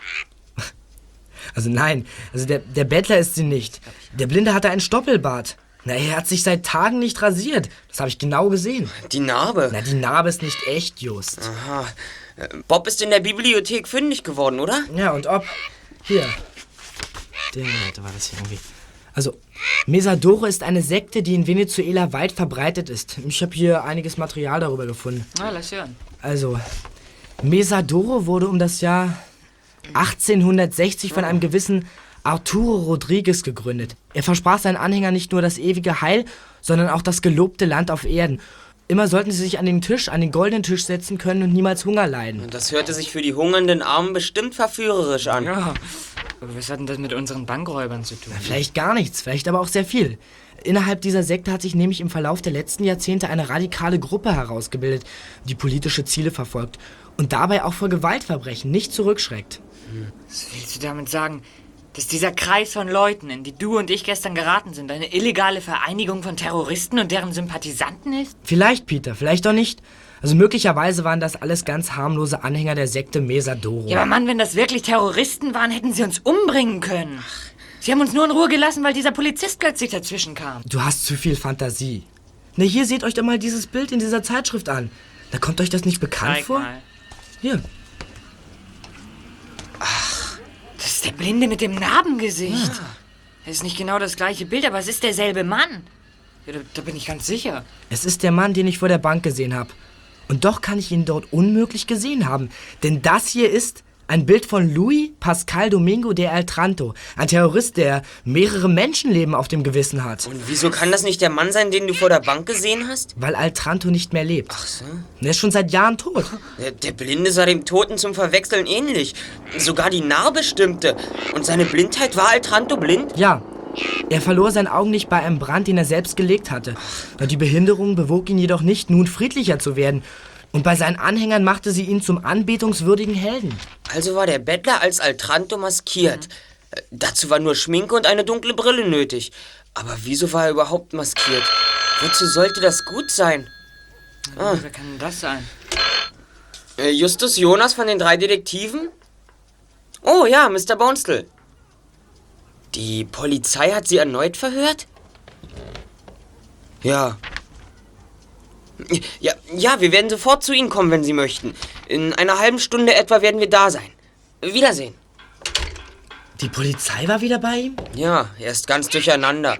Also nein, also der, der Bettler ist sie nicht. Der Blinde hatte einen Stoppelbart. Na, er hat sich seit Tagen nicht rasiert. Das habe ich genau gesehen. Die Narbe? Na, die Narbe ist nicht echt, Just. Aha. Bob ist in der Bibliothek fündig geworden, oder? Ja, und ob. Hier. Der, da war das hier irgendwie. Also, Mesadoro ist eine Sekte, die in Venezuela weit verbreitet ist. Ich habe hier einiges Material darüber gefunden. Na, lass hören. Also, Mesadoro wurde um das Jahr 1860 von einem gewissen Arturo Rodriguez gegründet. Er versprach seinen Anhängern nicht nur das ewige Heil, sondern auch das gelobte Land auf Erden. Immer sollten sie sich an den Tisch, an den goldenen Tisch setzen können und niemals Hunger leiden. Das hörte sich für die hungernden Armen bestimmt verführerisch an. Ja. Aber was hat denn das mit unseren Bankräubern zu tun? Vielleicht gar nichts, vielleicht aber auch sehr viel. Innerhalb dieser Sekte hat sich nämlich im Verlauf der letzten Jahrzehnte eine radikale Gruppe herausgebildet, die politische Ziele verfolgt und dabei auch vor Gewaltverbrechen nicht zurückschreckt. Was willst du damit sagen? Dass dieser Kreis von Leuten, in die du und ich gestern geraten sind, eine illegale Vereinigung von Terroristen und deren Sympathisanten ist? Vielleicht, Peter, vielleicht auch nicht. Also möglicherweise waren das alles ganz harmlose Anhänger der Sekte Mesadoro. Ja, aber Mann, wenn das wirklich Terroristen waren, hätten sie uns umbringen können. Sie haben uns nur in Ruhe gelassen, weil dieser Polizist plötzlich dazwischen kam. Du hast zu viel Fantasie. Na, hier seht euch doch mal dieses Bild in dieser Zeitschrift an. Da kommt euch das nicht bekannt Zeig vor? mal. Hier. Das ist der Blinde mit dem Narbengesicht. Das ist nicht genau das gleiche Bild, aber es ist derselbe Mann. Ja, da, da bin ich ganz sicher. Es ist der Mann, den ich vor der Bank gesehen habe. Und doch kann ich ihn dort unmöglich gesehen haben. Denn das hier ist ein Bild von Louis Pascal Domingo de Altranto. Ein Terrorist, der mehrere Menschenleben auf dem Gewissen hat. Und wieso kann das nicht der Mann sein, den du vor der Bank gesehen hast? Weil Altranto nicht mehr lebt. Ach so. Er ist schon seit Jahren tot. Der, der Blinde sah dem Toten zum Verwechseln ähnlich. Sogar die Narbe stimmte. Und seine Blindheit war Altranto blind? Ja. Er verlor sein Augenlicht bei einem Brand, den er selbst gelegt hatte. Die Behinderung bewog ihn jedoch nicht, nun friedlicher zu werden. Und bei seinen Anhängern machte sie ihn zum anbetungswürdigen Helden. Also war der Bettler als Altranto maskiert. Äh, Dazu war nur Schminke und eine dunkle Brille nötig. Aber wieso war er überhaupt maskiert? Wozu sollte das gut sein? Ah. Wer kann denn das sein? Äh, Justus Jonas von den drei Detektiven? Oh ja, Mr. Bonestell. Die Polizei hat Sie erneut verhört? Ja. Ja, ja, wir werden sofort zu Ihnen kommen, wenn Sie möchten. In einer halben Stunde etwa werden wir da sein. Wiedersehen. Die Polizei war wieder bei ihm? Ja, er ist ganz durcheinander.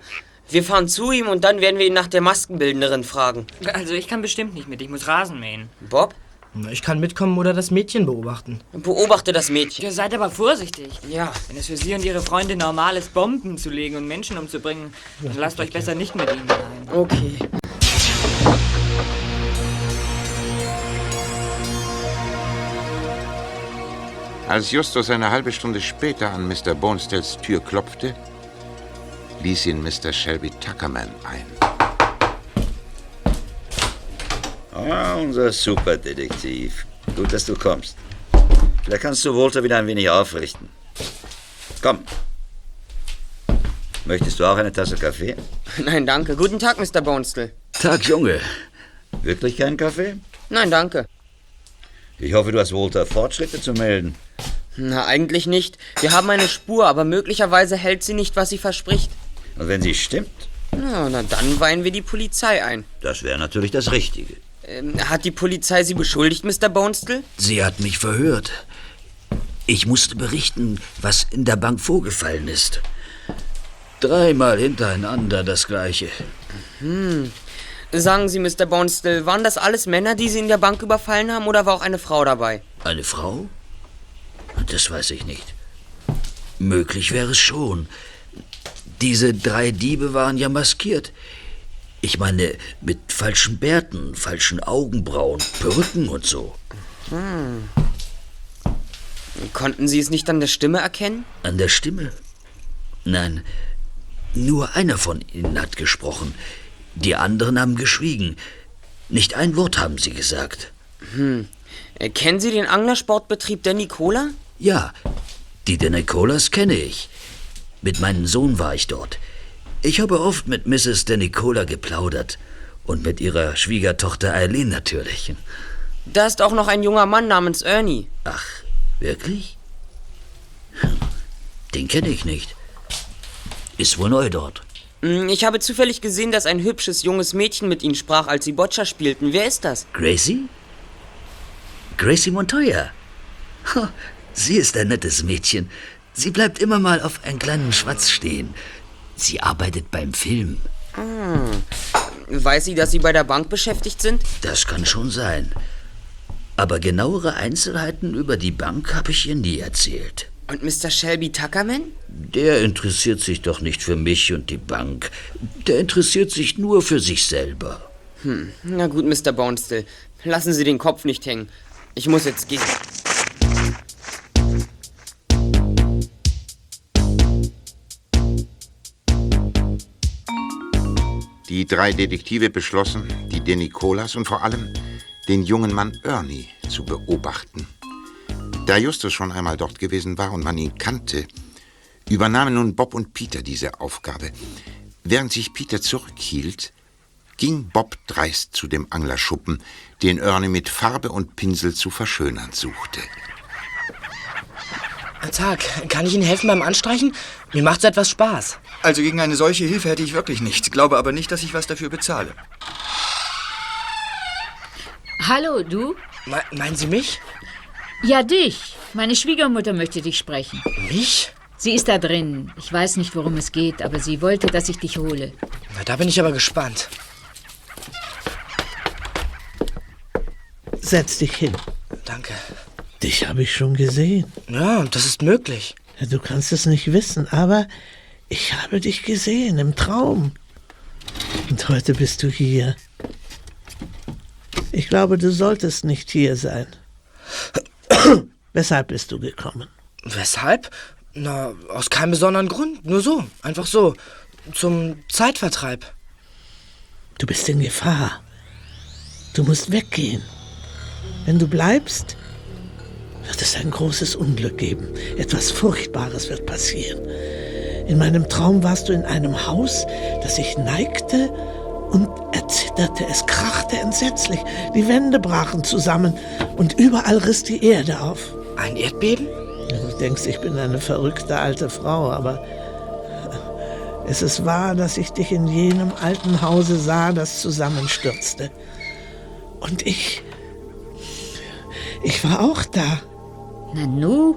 Wir fahren zu ihm und dann werden wir ihn nach der Maskenbildnerin fragen. Also ich kann bestimmt nicht mit, ich muss Rasen mähen. Bob? Na, Ich kann mitkommen oder das Mädchen beobachten. Beobachte das Mädchen. Ihr seid aber vorsichtig. Ja. Wenn es für Sie und Ihre Freunde normal ist, Bomben zu legen und Menschen umzubringen, dann lasst euch besser nicht mit ihnen ein. Okay. Als Justus eine halbe Stunde später an Mr. Bonestels Tür klopfte, ließ ihn Mr. Shelby Tuckerman ein. Ah, unser Superdetektiv. Gut, dass du kommst. Vielleicht kannst du Walter wieder ein wenig aufrichten. Komm. Möchtest du auch eine Tasse Kaffee? Nein, danke. Guten Tag, Mr. Bonestell. Tag, Junge. Wirklich keinen Kaffee? Nein, danke. Ich hoffe, du hast Walter Fortschritte zu melden. Na, eigentlich nicht. Wir haben eine Spur, aber möglicherweise hält sie nicht, was sie verspricht. Und wenn sie stimmt, Na, na dann weihen wir die Polizei ein. das wäre natürlich das Richtige. Ähm, hat die Polizei Sie beschuldigt, Mr. Bonestell? Sie hat mich verhört. Ich musste berichten, was in der Bank vorgefallen ist. Dreimal hintereinander das Gleiche. Hm. Sagen Sie, Mr. Bonestell, waren das alles Männer, die Sie in der Bank überfallen haben, oder war auch eine Frau dabei? Eine Frau? Das weiß ich nicht. Möglich wäre es schon. Diese drei Diebe waren ja maskiert. Ich meine, mit falschen Bärten, falschen Augenbrauen, Perücken und so. Hm. Konnten Sie es nicht an der Stimme erkennen? An der Stimme? Nein, nur einer von ihnen hat gesprochen. Die anderen haben geschwiegen. Nicht ein Wort haben sie gesagt. Hm. Äh, Kennen Sie den Anglersportbetrieb der Nicola? Ja, die de Nicolas kenne ich. Mit meinem Sohn war ich dort. Ich habe oft mit Mrs. de Nicola geplaudert. Und mit ihrer Schwiegertochter Eileen natürlich. Da ist auch noch ein junger Mann namens Ernie. Ach, wirklich? Hm, Den kenne ich nicht. Ist wohl neu dort. Hm, Ich habe zufällig gesehen, dass ein hübsches junges Mädchen mit Ihnen sprach, als Sie Boccia spielten. Wer ist das? Gracie? Gracie Montoya. Sie ist ein nettes Mädchen. Sie bleibt immer mal auf einen kleinen Schwatz stehen. Sie arbeitet beim Film. Hm. Weiß sie, dass Sie bei der Bank beschäftigt sind? Das kann schon sein. Aber genauere Einzelheiten über die Bank habe ich ihr nie erzählt. Und Mr. Shelby Tuckerman? Der interessiert sich doch nicht für mich und die Bank. Der interessiert sich nur für sich selber. Hm. Na gut, Mr. Bonestill. Lassen Sie den Kopf nicht hängen. Ich muss jetzt gehen. Die drei Detektive beschlossen, die De Nicolas und vor allem den jungen Mann Ernie zu beobachten. Da Justus schon einmal dort gewesen war und man ihn kannte, übernahmen nun Bob und Peter diese Aufgabe. Während sich Peter zurückhielt, ging Bob dreist zu dem Anglerschuppen, den Ernie mit Farbe und Pinsel zu verschönern suchte. Tag, kann ich Ihnen helfen beim Anstreichen? Mir macht's etwas Spaß. Also gegen eine solche Hilfe hätte ich wirklich nichts. Glaube aber nicht, dass ich was dafür bezahle. Hallo, du? Me meinen Sie mich? Ja, dich. Meine Schwiegermutter möchte dich sprechen. Mich? Sie ist da drin. Ich weiß nicht, worum es geht, aber sie wollte, dass ich dich hole. Na, da bin ich aber gespannt. Setz dich hin. Danke. Dich habe ich schon gesehen. Ja, das ist möglich. Ja, du kannst es nicht wissen, aber ich habe dich gesehen im Traum. Und heute bist du hier. Ich glaube, du solltest nicht hier sein. Weshalb bist du gekommen? Weshalb? Na, aus keinem besonderen Grund. Nur so. Einfach so. Zum Zeitvertreib. Du bist in Gefahr. Du musst weggehen. Wenn du bleibst, wird es ein großes Unglück geben. Etwas Furchtbares wird passieren. In meinem Traum warst du in einem Haus, das sich neigte und erzitterte. Es krachte entsetzlich. Die Wände brachen zusammen und überall riss die Erde auf. Ein Erdbeben? Du denkst, ich bin eine verrückte alte Frau, aber es ist wahr, dass ich dich in jenem alten Hause sah, das zusammenstürzte. Und ich. Ich war auch da. Nanu,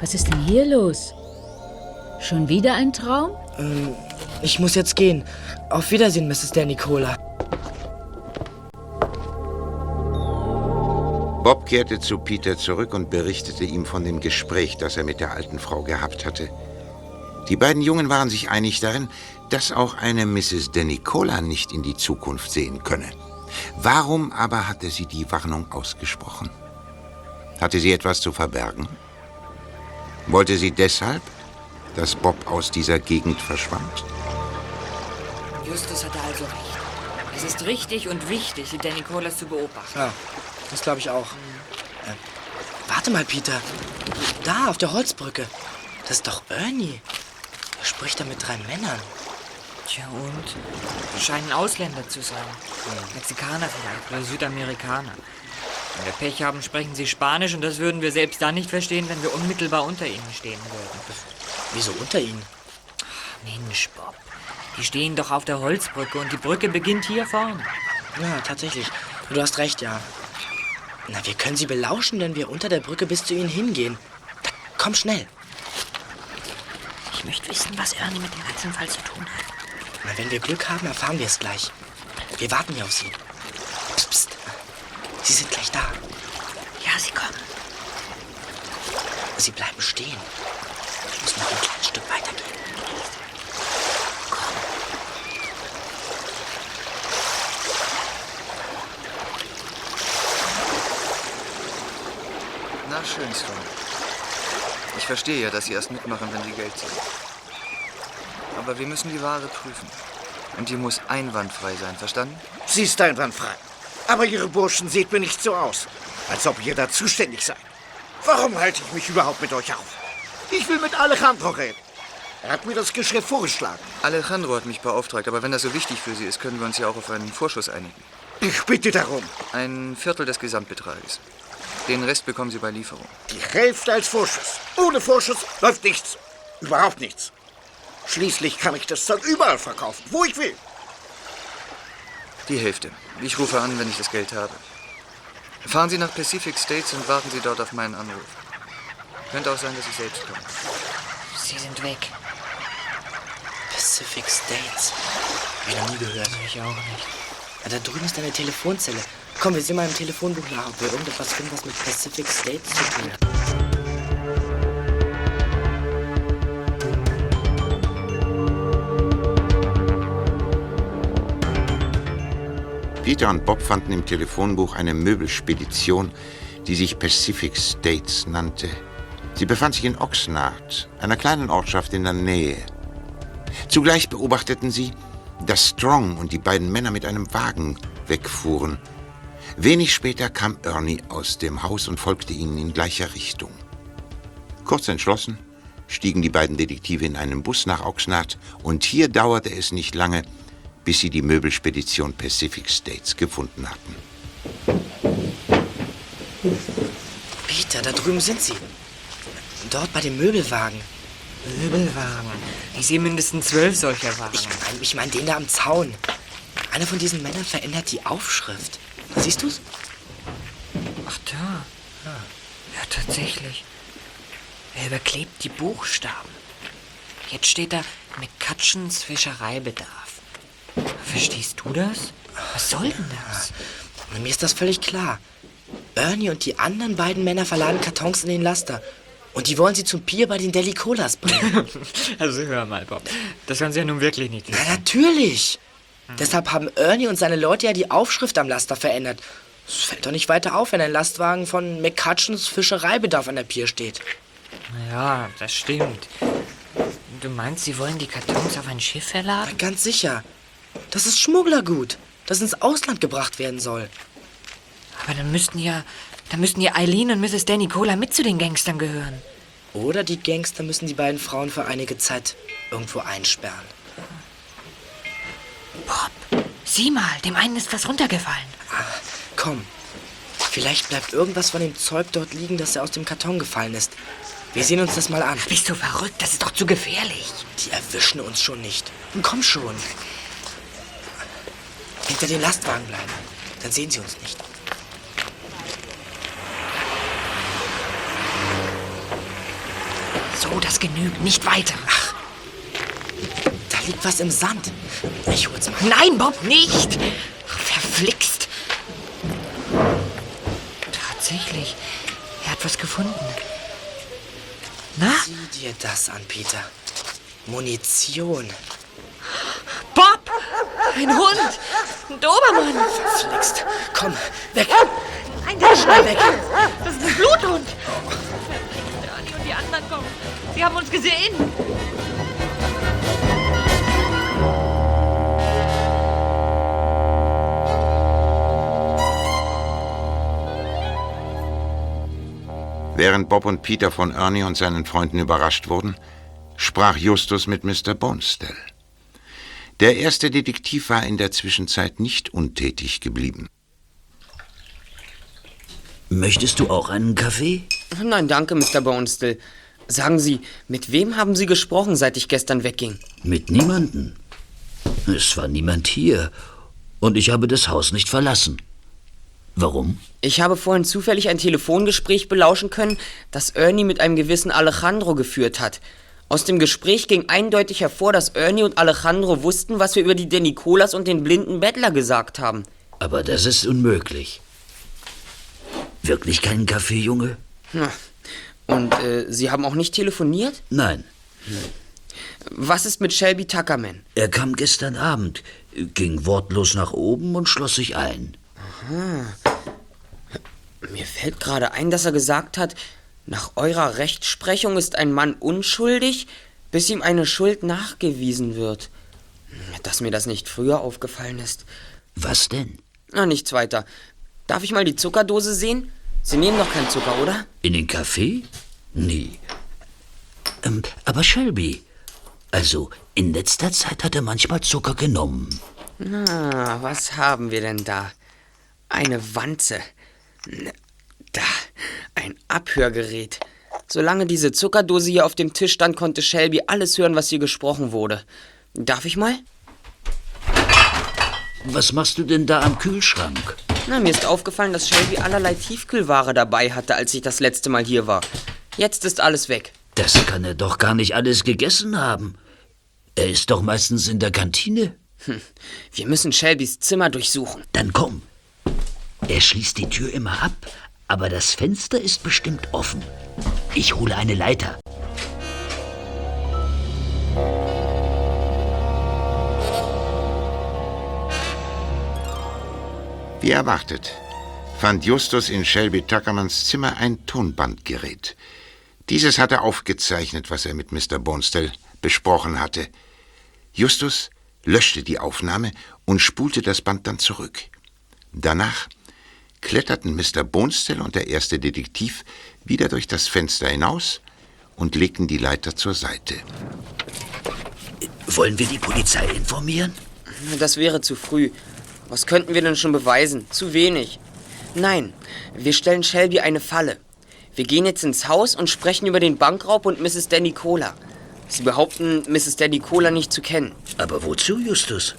was ist denn hier los? Schon wieder ein Traum? Ähm, ich muss jetzt gehen. Auf Wiedersehen, Mrs. Der Nicola. Bob kehrte zu Peter zurück und berichtete ihm von dem Gespräch, das er mit der alten Frau gehabt hatte. Die beiden Jungen waren sich einig darin, dass auch eine Mrs. De Nicola nicht in die Zukunft sehen könne. Warum aber hatte sie die Warnung ausgesprochen? Hatte sie etwas zu verbergen? Wollte sie deshalb, dass Bob aus dieser Gegend verschwand? Justus hatte also recht. Es ist richtig und wichtig, die Nicolas zu beobachten. Ja, das glaube ich auch. Äh, warte mal, Peter. Da, auf der Holzbrücke. Das ist doch Ernie. Er spricht da mit drei Männern. Tja, und? Scheinen Ausländer zu sein. Mexikaner vielleicht oder Südamerikaner. Wenn wir Pech haben, sprechen sie Spanisch und das würden wir selbst dann nicht verstehen, wenn wir unmittelbar unter ihnen stehen würden. Wieso unter ihnen? Mensch, Bob. Die stehen doch auf der Holzbrücke und die Brücke beginnt hier vorne. Ja, tatsächlich. Du hast recht, ja. Na, wir können sie belauschen, wenn wir unter der Brücke bis zu ihnen hingehen. Da, komm schnell. Ich möchte wissen, was Ernie mit dem ganzen Fall zu tun hat. Na, wenn wir Glück haben, erfahren wir es gleich. Wir warten hier auf sie. Psst, psst. Sie sind gleich da. Ja, sie kommen. Sie bleiben stehen. Ich muss noch ein kleines Stück weitergehen. Na schön, Stone. Ich verstehe ja, dass Sie erst mitmachen, wenn Sie Geld sehen. Aber wir müssen die Ware prüfen. Und die muss einwandfrei sein, verstanden? Sie ist einwandfrei. Aber Ihre Burschen seht mir nicht so aus, als ob ihr da zuständig seid. Warum halte ich mich überhaupt mit euch auf? Ich will mit Alejandro reden. Er hat mir das Geschäft vorgeschlagen. Alejandro hat mich beauftragt, aber wenn das so wichtig für Sie ist, können wir uns ja auch auf einen Vorschuss einigen. Ich bitte darum. Ein Viertel des Gesamtbetrages. Den Rest bekommen Sie bei Lieferung. Die Hälfte als Vorschuss. Ohne Vorschuss läuft nichts. Überhaupt nichts. Schließlich kann ich das Zeug überall verkaufen, wo ich will. Die Hälfte. Ich rufe an, wenn ich das Geld habe. Fahren Sie nach Pacific States und warten Sie dort auf meinen Anruf. Könnte auch sein, dass ich selbst komme. Sie sind weg. Pacific States. Hab ich noch nie gehört. Ich auch nicht. Ja, da drüben ist eine Telefonzelle. Komm, wir sehen mal im Telefonbuch nach, ob wir irgendetwas finden, was mit Pacific States zu tun hat. Peter und Bob fanden im Telefonbuch eine Möbelspedition, die sich Pacific States nannte. Sie befand sich in Oxnard, einer kleinen Ortschaft in der Nähe. Zugleich beobachteten sie, dass Strong und die beiden Männer mit einem Wagen wegfuhren. Wenig später kam Ernie aus dem Haus und folgte ihnen in gleicher Richtung. Kurz entschlossen stiegen die beiden Detektive in einen Bus nach Oxnard und hier dauerte es nicht lange, bis sie die Möbelspedition Pacific States gefunden hatten. Peter, da drüben sind sie. Dort bei dem Möbelwagen. Möbelwagen. Ich sehe mindestens zwölf solcher Wagen. Ich meine ich mein den da am Zaun. Einer von diesen Männern verändert die Aufschrift. Siehst du's? Ach da. Ja, tatsächlich. Er überklebt die Buchstaben. Jetzt steht da McCutchens Fischereibedarf. Verstehst du das? Was soll denn das? Na, Mir ist das völlig klar. Ernie und die anderen beiden Männer verladen Kartons in den Laster. Und die wollen sie zum Pier bei den Deli Colas bringen. Also hör mal, Bob. Das kann sie ja nun wirklich nicht Na, natürlich. Deshalb haben Ernie und seine Leute ja die Aufschrift am Laster verändert. Es fällt doch nicht weiter auf, wenn ein Lastwagen von McCutchens Fischereibedarf an der Pier steht. Ja, das stimmt. Du meinst, sie wollen die Kartons auf ein Schiff verladen? Na, ganz sicher. Das ist Schmugglergut, das ins Ausland gebracht werden soll. Aber dann müssten ja, dann müssten ja Eileen und Mrs. Danny Cola mit zu den Gangstern gehören. Oder die Gangster müssen die beiden Frauen für einige Zeit irgendwo einsperren. Bob, sieh mal, dem einen ist was runtergefallen. Komm, vielleicht bleibt irgendwas von dem Zeug dort liegen, das er aus dem Karton gefallen ist. Wir sehen uns das mal an. Bist du verrückt? Das ist doch zu gefährlich. Die erwischen uns schon nicht. Nun komm schon. Hinter den Lastwagen bleiben. Dann sehen sie uns nicht. So, das genügt. Nicht weiter. Ach, liegt was im Sand. Ich hol's mal. Nein, Bob, nicht! Verflixt! Tatsächlich, er hat was gefunden. Na? Sieh dir das an, Peter. Munition. Bob! Ein Hund! Ein Dobermann! Verflixt. Komm, weg. Nein, der Schnell weg. Das ist ein Bluthund! Der Ernie und die anderen kommen. Sie haben uns gesehen. Während Bob und Peter von Ernie und seinen Freunden überrascht wurden, sprach Justus mit Mr. Bonestell. Der erste Detektiv war in der Zwischenzeit nicht untätig geblieben. Möchtest du auch einen Kaffee? Nein, danke, Mr. Bonestill. Sagen Sie, mit wem haben Sie gesprochen, seit ich gestern wegging? Mit niemanden. Es war niemand hier. Und ich habe das Haus nicht verlassen. Warum? Ich habe vorhin zufällig ein Telefongespräch belauschen können, das Ernie mit einem gewissen Alejandro geführt hat. Aus dem Gespräch ging eindeutig hervor, dass Ernie und Alejandro wussten, was wir über die Denicolas und den blinden Bettler gesagt haben. Aber das ist unmöglich. Wirklich keinen Kaffee, Junge? Na, Und äh, Sie haben auch nicht telefoniert? Nein. Was ist mit Shelby Tuckerman? Er kam gestern Abend, ging wortlos nach oben und schloss sich ein. Aha. Mir fällt gerade ein, dass er gesagt hat, nach eurer Rechtsprechung ist ein Mann unschuldig, bis ihm eine Schuld nachgewiesen wird. Dass mir das nicht früher aufgefallen ist. Was denn? Na, nichts weiter. Darf ich mal die Zuckerdose sehen? Sie nehmen doch keinen Zucker, oder? In den Kaffee? Nie. Ähm, aber Shelby, also in letzter Zeit hat er manchmal Zucker genommen. Na, was haben wir denn da? Eine Wanze. Da, ein Abhörgerät. Solange diese Zuckerdose hier auf dem Tisch stand, konnte Shelby alles hören, was hier gesprochen wurde. Darf ich mal? Was machst du denn da am Kühlschrank? Na, mir ist aufgefallen, dass Shelby allerlei Tiefkühlware dabei hatte, als ich das letzte Mal hier war. Jetzt ist alles weg. Das kann er doch gar nicht alles gegessen haben. Er ist doch meistens in der Kantine. Hm. Wir müssen Shelbys Zimmer durchsuchen. Dann komm. Er schließt die Tür immer ab, aber das Fenster ist bestimmt offen. Ich hole eine Leiter. Wie erwartet, fand Justus in Shelby Tuckermans Zimmer ein Tonbandgerät. Dieses hatte aufgezeichnet, was er mit Mr. Bonestell besprochen hatte. Justus löschte die Aufnahme und spulte das Band dann zurück. Danach kletterten Mr. Bonestell und der erste Detektiv wieder durch das Fenster hinaus und legten die Leiter zur Seite. Wollen wir die Polizei informieren? Das wäre zu früh. Was könnten wir denn schon beweisen? Zu wenig. Nein, wir stellen Shelby eine Falle. Wir gehen jetzt ins Haus und sprechen über den Bankraub und Mrs. Danny Cola. Sie behaupten, Mrs. Danny Cola nicht zu kennen. Aber wozu, Justus?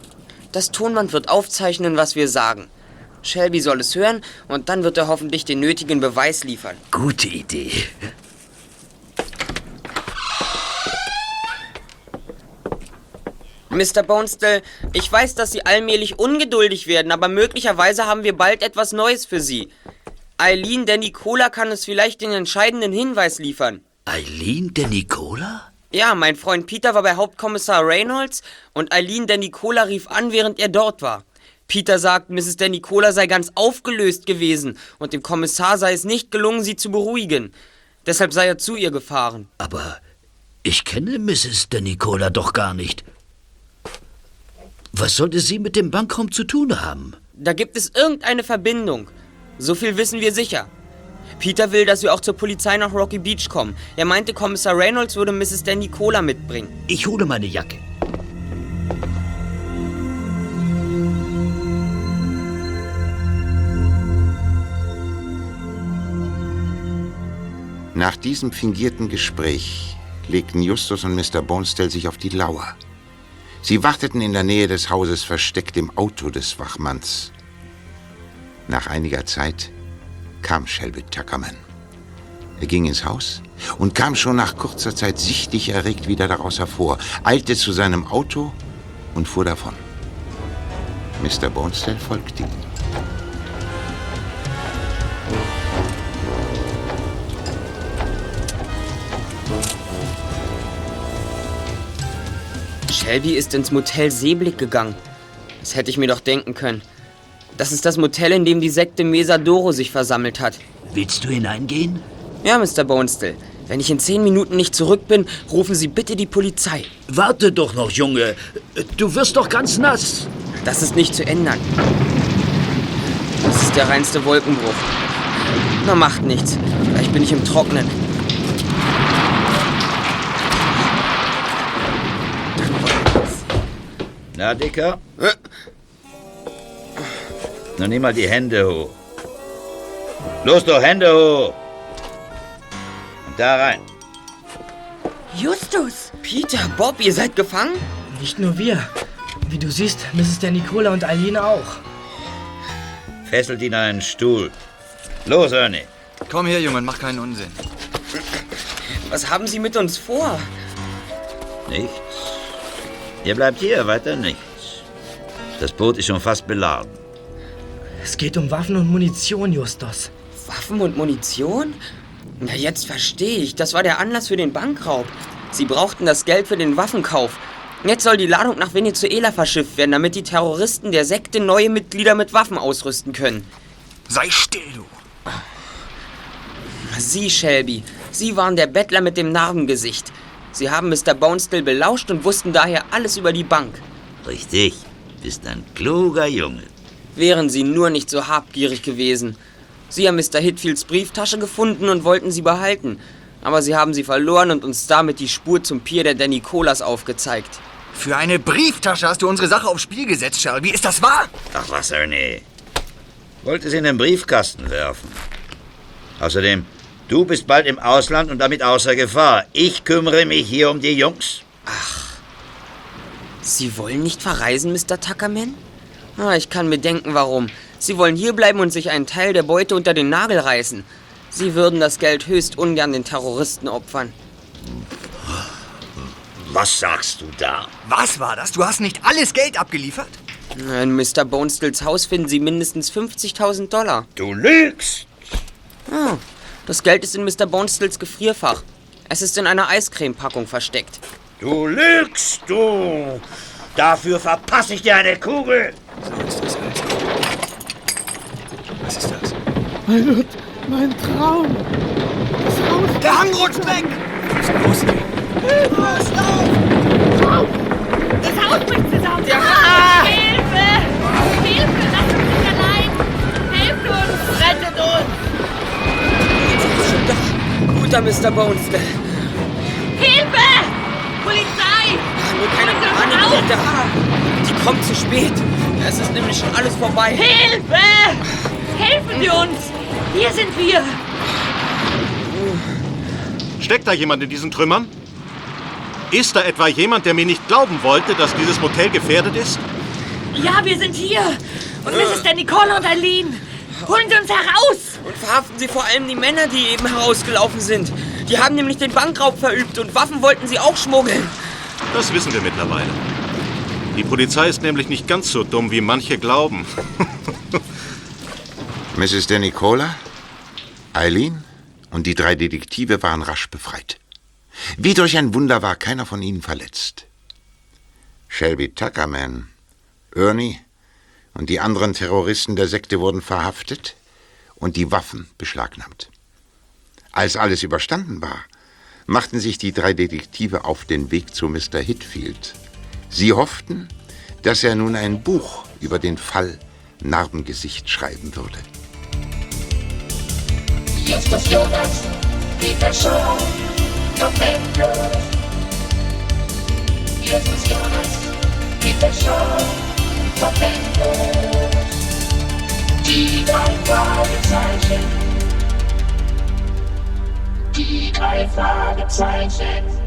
Das Tonband wird aufzeichnen, was wir sagen. Shelby soll es hören und dann wird er hoffentlich den nötigen Beweis liefern. Gute Idee. Mr. Bonestell, ich weiß, dass Sie allmählich ungeduldig werden, aber möglicherweise haben wir bald etwas Neues für Sie. Eileen der Nicola kann uns vielleicht den entscheidenden Hinweis liefern. Eileen der Nicola? Ja, mein Freund Peter war bei Hauptkommissar Reynolds und Eileen der Nicola rief an, während er dort war. Peter sagt, Mrs. der Nicola sei ganz aufgelöst gewesen und dem Kommissar sei es nicht gelungen, sie zu beruhigen. Deshalb sei er zu ihr gefahren. Aber ich kenne Mrs. der Nicola doch gar nicht. Was sollte sie mit dem Bankraum zu tun haben? Da gibt es irgendeine Verbindung. So viel wissen wir sicher. Peter will, dass wir auch zur Polizei nach Rocky Beach kommen. Er meinte, Kommissar Reynolds würde Mrs. Danny Cola mitbringen. Ich hole meine Jacke. Nach diesem fingierten Gespräch legten Justus und Mr. Bonestell sich auf die Lauer. Sie warteten in der Nähe des Hauses versteckt im Auto des Wachmanns. Nach einiger Zeit kam Shelby Tuckerman. Er ging ins Haus und kam schon nach kurzer Zeit sichtlich erregt wieder daraus hervor, eilte zu seinem Auto und fuhr davon. Mr. Bonestell folgte ihm. Shelby ist ins Motel Seeblick gegangen. Das hätte ich mir doch denken können. Das ist das Motel, in dem die Sekte Mesadoro sich versammelt hat. Willst du hineingehen? Ja, Mr. Bonestill. Wenn ich in zehn Minuten nicht zurück bin, rufen Sie bitte die Polizei. Warte doch noch, Junge. Du wirst doch ganz nass. Das ist nicht zu ändern. Das ist der reinste Wolkenbruch. Na, macht nichts. Vielleicht bin ich im Trocknen. Na, Dicker? Nun nimm mal die Hände hoch. Los doch, Hände hoch! Und da rein. Justus! Peter, Bob, ihr seid gefangen? Nicht nur wir. Wie du siehst, Mrs. der Nicola und Aline auch. Fesselt ihn an einen Stuhl. Los, Ernie. Komm her, Junge, mach keinen Unsinn. Was haben Sie mit uns vor? Nichts. Ihr bleibt hier, weiter nichts. Das Boot ist schon fast beladen. Es geht um Waffen und Munition, Justus. Waffen und Munition? Na, jetzt verstehe ich. Das war der Anlass für den Bankraub. Sie brauchten das Geld für den Waffenkauf. Jetzt soll die Ladung nach Venezuela verschifft werden, damit die Terroristen der Sekte neue Mitglieder mit Waffen ausrüsten können. Sei still, du. Sie, Shelby, Sie waren der Bettler mit dem Narbengesicht. Sie haben Mr. Bonestill belauscht und wussten daher alles über die Bank. Richtig. Bist ein kluger Junge. Wären Sie nur nicht so habgierig gewesen. Sie haben Mr. Hitfields Brieftasche gefunden und wollten sie behalten. Aber Sie haben sie verloren und uns damit die Spur zum Pier der Danny Colas aufgezeigt. Für eine Brieftasche hast du unsere Sache aufs Spiel gesetzt, Shelby. Ist das wahr? Ach was, Ernie. Wollte sie in den Briefkasten werfen. Außerdem, du bist bald im Ausland und damit außer Gefahr. Ich kümmere mich hier um die Jungs. Sie wollen nicht verreisen, Mr. Tuckerman? Ah, ich kann mir denken, warum. Sie wollen hierbleiben und sich einen Teil der Beute unter den Nagel reißen. Sie würden das Geld höchst ungern den Terroristen opfern. Was sagst du da? Was war das? Du hast nicht alles Geld abgeliefert? In Mr. Bonestills Haus finden Sie mindestens 50.000 Dollar. Du lügst! Ah, das Geld ist in Mr. Bonestills Gefrierfach. Es ist in einer Eiscremepackung versteckt. Du lügst, du! Dafür verpasse ich dir eine Kugel! Was ist das? Mein Gott, mein Traum. Das Haus. Der Hang rutscht weg! Hilfe, Lauf! Das Haus bricht zusammen! Der Guter Mr. Bonestill. Hilfe! Polizei! Nur keine Panik, bitte. Die kommt zu spät. Es ist nämlich schon alles vorbei. Hilfe! Helfen Sie uns! Hier sind wir! Steckt da jemand in diesen Trümmern? Ist da etwa jemand, der mir nicht glauben wollte, dass dieses Motel gefährdet ist? Ja, wir sind hier! Und Mrs. der Nicole und Aline! Holen Sie uns heraus! Und verhaften Sie vor allem die Männer, die eben herausgelaufen sind. Die haben nämlich den Bankraub verübt und Waffen wollten sie auch schmuggeln. Das wissen wir mittlerweile. Die Polizei ist nämlich nicht ganz so dumm, wie manche glauben. Mrs. De Nicola, Eileen und die drei Detektive waren rasch befreit. Wie durch ein Wunder war keiner von ihnen verletzt. Shelby Tuckerman, Ernie und die anderen Terroristen der Sekte wurden verhaftet und die Waffen beschlagnahmt. Als alles überstanden war, machten sich die drei Detektive auf den Weg zu Mr. Hitfield. Sie hofften, dass er nun ein Buch über den Fall Narbengesicht schreiben würde. Justus Jonas, Jonas, Peter Shaw, November. Die drei Fragezeichen. Die drei.